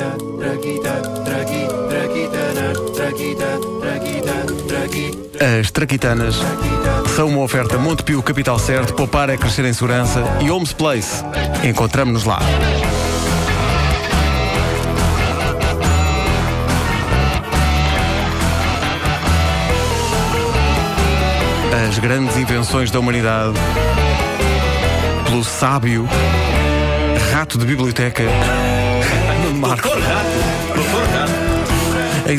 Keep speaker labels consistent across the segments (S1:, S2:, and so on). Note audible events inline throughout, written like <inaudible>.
S1: Traquita, traquita, traquita, traquita, traqui,
S2: As Traquitanas são uma oferta Montepio Capital Certo, poupar é crescer em segurança e Homes Place. Encontramos-nos lá. As grandes invenções da humanidade pelo sábio rato de biblioteca Nuno Marco.
S3: Doutor Rato, Doutor Rato.
S2: É,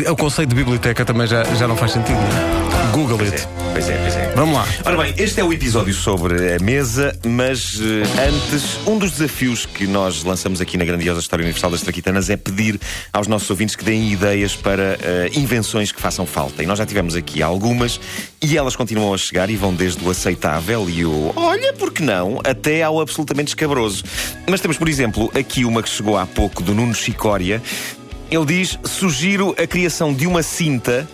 S2: O conceito de biblioteca também já, já não faz sentido, não é? Google it.
S3: Pois é, pois é.
S2: Vamos lá.
S3: Ora bem, este é o episódio sobre a mesa, mas eh, antes, um dos desafios que nós lançamos aqui na grandiosa História Universal das Traquitanas é pedir aos nossos ouvintes que deem ideias para eh, invenções que façam falta. E nós já tivemos aqui algumas e elas continuam a chegar e vão desde o aceitável e o olha, por que não, até ao absolutamente escabroso. Mas temos, por exemplo, aqui uma que chegou há pouco do Nuno Chicória. Ele diz: sugiro a criação de uma cinta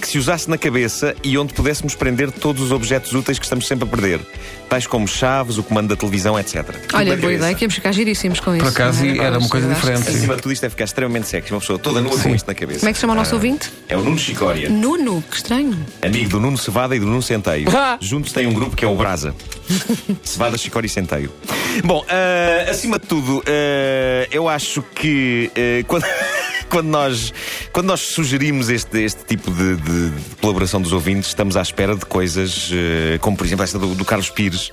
S3: que se usasse na cabeça e onde pudéssemos prender todos os objetos úteis que estamos sempre a perder, tais como chaves, o comando da televisão, etc.
S4: Olha, boa ideia, que íamos ficar giríssimos com isso.
S2: Por acaso
S4: não é?
S2: era uma coisa diferente.
S4: sim.
S3: Acima de tudo isto é ficar extremamente sexy, uma pessoa toda nua com isto na cabeça.
S4: Como é que se chama o nosso ouvinte?
S3: É o Nuno Chicória,
S4: Nuno, que estranho.
S3: amigo do Nuno Cevada e do Nuno Centeio.
S4: Ah.
S3: Juntos têm um grupo que é o Brasa. <laughs> Cevada, Chicória e Centeio. Bom, ah, acima de tudo, ah, eu acho que ah, quando. <laughs> Quando nós, quando nós sugerimos este, este tipo de, de- de colaboração dos ouvintes, estamos à espera de coisas eh, como, por exemplo, esta do, do Carlos Pires.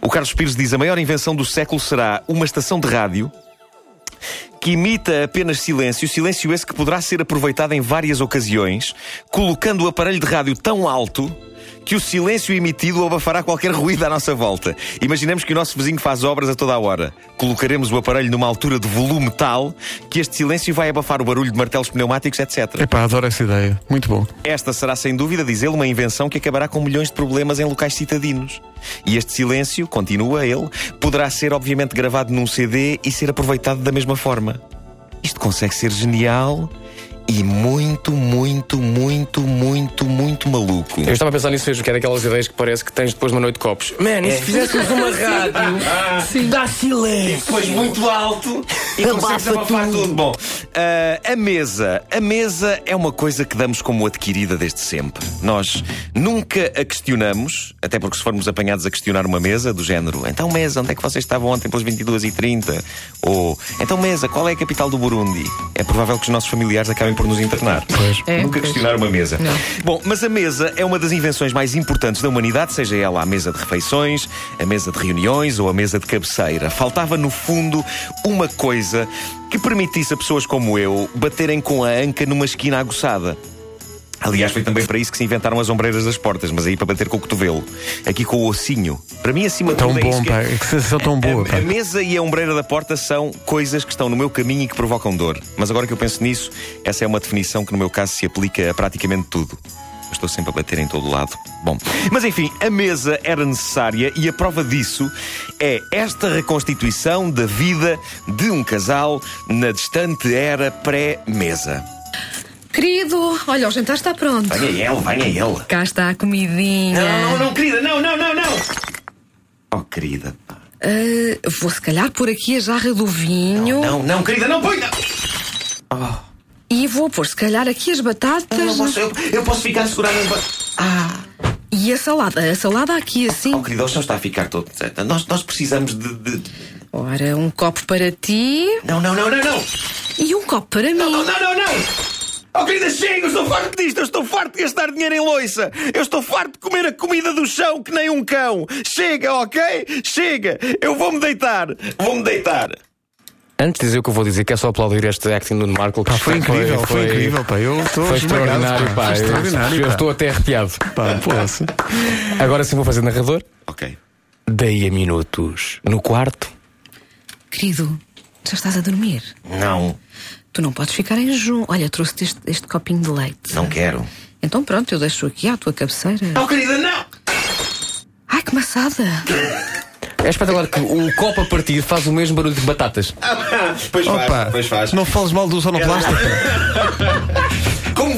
S3: O Carlos Pires diz: a maior invenção do século será uma estação de rádio que imita apenas silêncio, silêncio esse que poderá ser aproveitado em várias ocasiões, colocando o aparelho de rádio tão alto que o silêncio emitido abafará qualquer ruído à nossa volta. Imaginemos que o nosso vizinho faz obras a toda a hora. Colocaremos o aparelho numa altura de volume tal que este silêncio vai abafar o barulho de martelos pneumáticos, etc.
S2: Epá, adoro essa ideia. Muito bom.
S3: Esta será, sem dúvida, diz ele, uma invenção que acabará com milhões de problemas em locais citadinos. E este silêncio, continua ele, poderá ser, obviamente, gravado num CD e ser aproveitado da mesma forma. Isto consegue ser genial e muito, muito, muito, muito, muito maluco.
S5: Eu estava a pensar nisso mesmo, que é daquelas ideias que parece que tens depois de uma noite de copos. Man, e se fizéssemos uma <laughs> rádio? Dá silêncio!
S3: Depois muito alto e consegues abafar tudo. Bom, ah, a mesa. A mesa é uma coisa que damos como adquirida desde sempre. Nós nunca a questionamos, até porque se formos apanhados a questionar uma mesa, do género, então mesa, onde é que vocês estavam ontem pelas 22h30? Ou, então mesa, qual é a capital do Burundi? É provável que os nossos familiares acabem por nos internar.
S4: É,
S3: Nunca
S4: pois.
S3: questionar uma mesa.
S4: Não.
S3: Bom, mas a mesa é uma das invenções mais importantes da humanidade, seja ela a mesa de refeições, a mesa de reuniões ou a mesa de cabeceira. Faltava, no fundo, uma coisa que permitisse a pessoas como eu baterem com a anca numa esquina aguçada. Aliás, foi também para isso que se inventaram as ombreiras das portas, mas aí para bater com o cotovelo. Aqui com o ossinho. Para mim, acima de
S2: Tão
S3: tudo, é
S2: bom,
S3: que
S2: pá. Que sensação tão boa,
S3: a, a mesa e a ombreira da porta são coisas que estão no meu caminho e que provocam dor. Mas agora que eu penso nisso, essa é uma definição que no meu caso se aplica a praticamente tudo. Eu estou sempre a bater em todo lado. Bom, mas enfim, a mesa era necessária e a prova disso é esta reconstituição da vida de um casal na distante era pré-mesa.
S4: Querido, olha, o jantar está pronto.
S3: Venha ele, venha ele.
S4: Cá está a comidinha.
S3: Não, não, não, querida, não, não, não, não. Oh, querida. pá.
S4: Ah, vou se calhar pôr aqui a jarra do vinho
S3: Não, não, querida, não, põe, não.
S4: e vou pôr se calhar aqui as batatas
S3: Eu posso, eu, eu posso ficar segurado em. Ah.
S4: e a salada. A salada aqui assim.
S3: Oh, querida, o chão está a ficar todo. Nós, nós precisamos de, de-
S4: Ora, um copo para ti
S3: Não, não, não, não, não!
S4: e um copo para mim.
S3: Não, não, não, não! Oh, querida, chega! Eu estou farto disto! Eu estou farto de gastar dinheiro em loiça! Eu estou farto de comer a comida do chão que nem um cão! Chega, ok? Chega! Eu vou-me deitar! Vou-me deitar!
S5: Antes de dizer o que eu vou dizer, que é só aplaudir este acting do Marco. que
S2: Pá, foi incrível, foi, incrível, pá. Eu estou
S5: Foi extraordinário, pá.
S2: Foi
S5: Eu-
S2: extraordinário,
S5: Eu
S2: pá.
S5: estou até arrepiado.
S2: Pá, poça.
S5: Agora sim vou fazer narrador.
S3: Ok.
S5: Daí a minutos. No quarto.
S4: Querido, já estás a dormir?
S3: Não,
S4: Tu não podes ficar em jejum. Olha, trouxe-te este, este copinho de leite.
S3: não quero.
S4: Então pronto, eu deixo aqui à tua cabeceira.
S3: Oh, querida, não!
S4: Ai, que maçada!
S5: É espetacular que o copo a partir faz o mesmo barulho de batatas.
S3: pois
S2: Opa,
S3: faz, pois faz.
S2: não fales mal do sonoplasta. <laughs>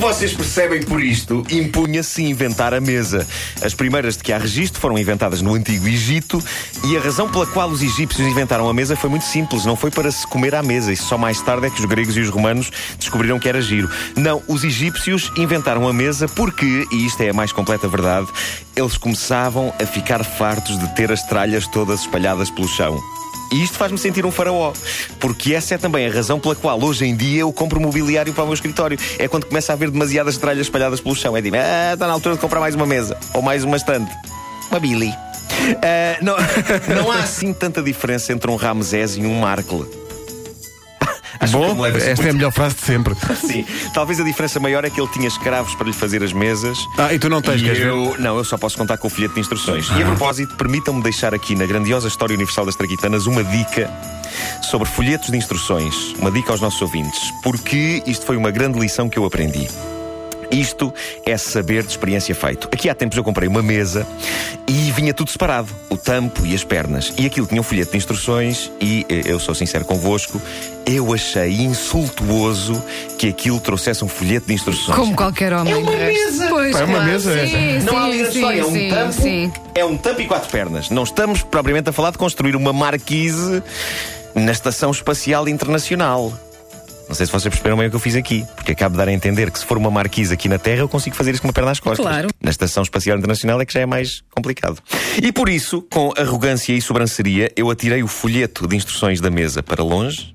S3: Vocês percebem por isto, impunha-se inventar a mesa. As primeiras de que há registro foram inventadas no Antigo Egito e a razão pela qual os egípcios inventaram a mesa foi muito simples. Não foi para se comer à mesa. Isso só mais tarde é que os gregos e os romanos descobriram que era giro. Não, os egípcios inventaram a mesa porque, e isto é a mais completa verdade, eles começavam a ficar fartos de ter as tralhas todas espalhadas pelo chão. E isto faz-me sentir um faraó, porque essa é também a razão pela qual hoje em dia eu compro mobiliário para o meu escritório. É quando começa a haver demasiadas tralhas espalhadas pelo chão. É tipo, ah, está na altura de comprar mais uma mesa ou mais uma estante. Uma Billy. Ah, não, não há <laughs> assim tanta diferença entre um Ramsés e um Markle. Acho
S2: Bom,
S3: me
S2: esta é a melhor frase de sempre. <laughs>
S3: Sim, talvez a diferença maior é que ele tinha escravos para lhe fazer as mesas.
S2: Ah, e tu não tens, queres
S3: eu, não, eu só posso contar com o folheto de instruções. E a propósito, permitam-me deixar aqui na grandiosa história universal das Traquitanas uma dica sobre folhetos de instruções. Uma dica aos nossos ouvintes. Porque isto foi uma grande lição que eu aprendi. Isto é saber de experiência feito. Aqui há tempos eu comprei uma mesa e vinha tudo separado: o tampo e as pernas. E aquilo tinha um folheto de instruções, e eh, eu sou sincero convosco, eu achei insultuoso que aquilo trouxesse um folheto de instruções.
S4: Como qualquer homem.
S3: É uma
S4: resto.
S3: mesa.
S4: Pois,
S2: Pá, é uma
S4: claro.
S2: mesa, é.
S4: Sim,
S3: Não há ali
S4: sim,
S3: é um
S4: sim,
S3: tampo.
S4: sim.
S3: É um tampo e quatro pernas. Não estamos propriamente a falar de construir uma marquise na Estação Espacial Internacional. Não sei se vocês perceberam bem o que eu fiz aqui, porque acabo de dar a entender que se for uma marquise aqui na Terra, eu consigo fazer isso com uma perna às costas.
S4: Claro.
S3: Na Estação Espacial Internacional é que já é mais complicado. E por isso, com arrogância e sobranceria, eu atirei o folheto de instruções da mesa para longe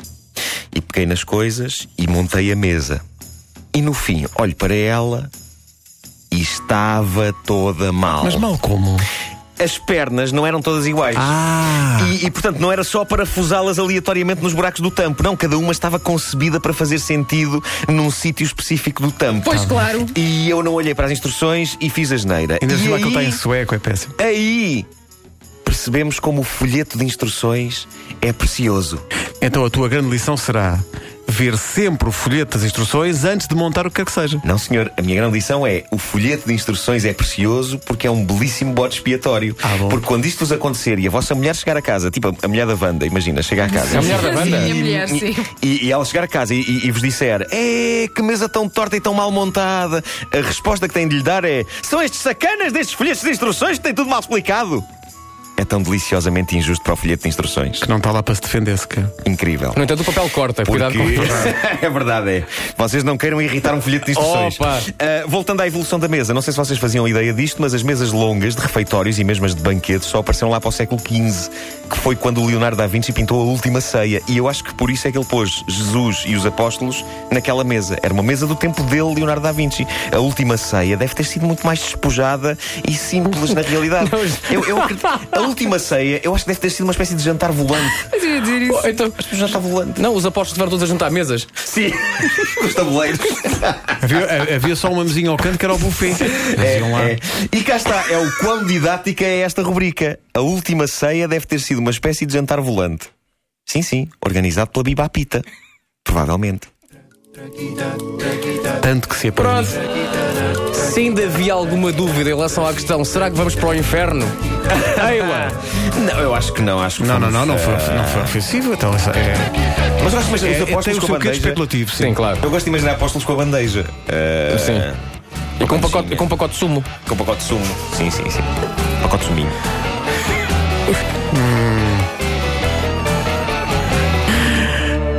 S3: e peguei nas coisas e montei a mesa. E no fim, olho para ela e estava toda mal.
S2: Mas mal como?
S3: As pernas não eram todas iguais.
S2: Ah!
S3: E, e, portanto, não era só para fusá-las aleatoriamente nos buracos do tampo. Não, cada uma estava concebida para fazer sentido num sítio específico do tampo.
S4: Pois, claro.
S3: E eu não olhei para as instruções e fiz a geneira.
S2: Ainda se lá que ele está em sueco, é péssimo.
S3: aí percebemos como o folheto de instruções é precioso.
S2: Então a tua grande lição será ver sempre o folheto das instruções antes de montar o que quer que seja.
S3: Não, senhor, a minha grande lição é o folheto de instruções é precioso porque é um belíssimo bode expiatório.
S2: Ah, bom.
S3: porque quando isto vos acontecer e a vossa mulher chegar a casa, tipo a, a mulher da Wanda, imagina, chega a casa.
S5: A mulher da banda?
S4: Sim, a mulher, sim.
S3: E, e ela chegar a casa e, e- e vos disser É, que mesa tão torta e tão mal montada A resposta que tem de lhe dar é São estes sacanas destes folhetos de instruções que têm tudo mal explicado É tão deliciosamente injusto para o folheto de instruções
S2: Que não está lá para se defender sequer.
S3: Incrível
S5: No entanto, o papel corta. Cuidado com
S3: porque...
S5: isso. <laughs>
S3: é verdade, é. Vocês não queiram irritar um folheto de instruções.
S5: Opa!
S3: Ah, voltando à evolução da mesa, não sei se vocês faziam ideia disto, mas as mesas longas de refeitórios e mesmo as de banquetes só apareceram lá para o século XV, que foi quando o Leonardo da Vinci pintou a última ceia. E eu acho que por isso é que ele pôs Jesus e os apóstolos naquela mesa. Era uma mesa do tempo dele, Leonardo da Vinci. A última ceia deve ter sido muito mais despojada e simples na realidade. eu, eu <laughs> a última ceia, eu acho que deve ter sido uma espécie de jantar volante. <laughs>
S4: Mas eu ia dizer isso.
S5: Oh, então,
S3: Um jantar volante.
S5: não, os apóstolos estiveram todos a juntar mesas.
S3: Sim, <laughs> os tabuleiros.
S2: Havia, havia só uma mesinha ao canto que era o buffet.
S3: É, é. E cá está, é o quão didática é esta rubrica. A última ceia deve ter sido uma espécie de jantar volante. Sim, sim, organizado pela Bibapita. Provavelmente.
S2: Tanto que se aprende.
S5: Se ainda havia alguma dúvida em relação à questão, será que vamos para o inferno? <laughs>
S3: Não, eu acho que não, acho que
S2: Não, não, não, não foi, não foi ofensivo. Então, essa é,
S3: Mas eu gosto de imaginar
S2: é,
S3: os
S2: tem
S3: apóstolos
S2: o
S3: com a
S2: seu quê de
S3: bandeja.
S2: especulativo, sim.
S5: Sim, claro.
S3: Eu gosto de imaginar apóstolos com a bandeja. Ah,
S5: Sim. E com um pacote, e com um pacote de sumo.
S3: Com pacote de sumo. Sim, sim, sim. Pacote de suminho.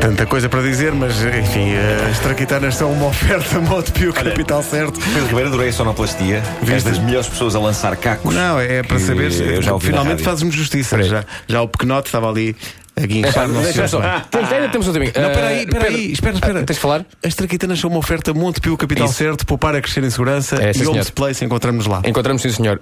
S2: Tanta coisa para dizer, mas enfim, as traquitanas são uma oferta Montepio Capital Certo.
S3: Pedro Ribeiro, adorei a sonoplastia. És das melhores pessoas a lançar cacos.
S2: Não, é para saber.
S3: Na
S2: finalmente fazes-me justiça. Já, já o pequenote estava ali a guinchar <laughs>
S5: só.
S2: Não,
S5: Ainda temos outro amigo.
S2: peraí,
S5: Eh,
S2: peraí,
S5: Pedro,
S2: espera, espera.
S5: ah, Tens de falar?
S2: As traquitanas são uma oferta Montepio Capital
S5: Isso.
S2: Certo, poupar a crescer em segurança
S5: É, sim,
S2: e Homes. Place encontramos lá.
S5: Encontramos, sim, senhor.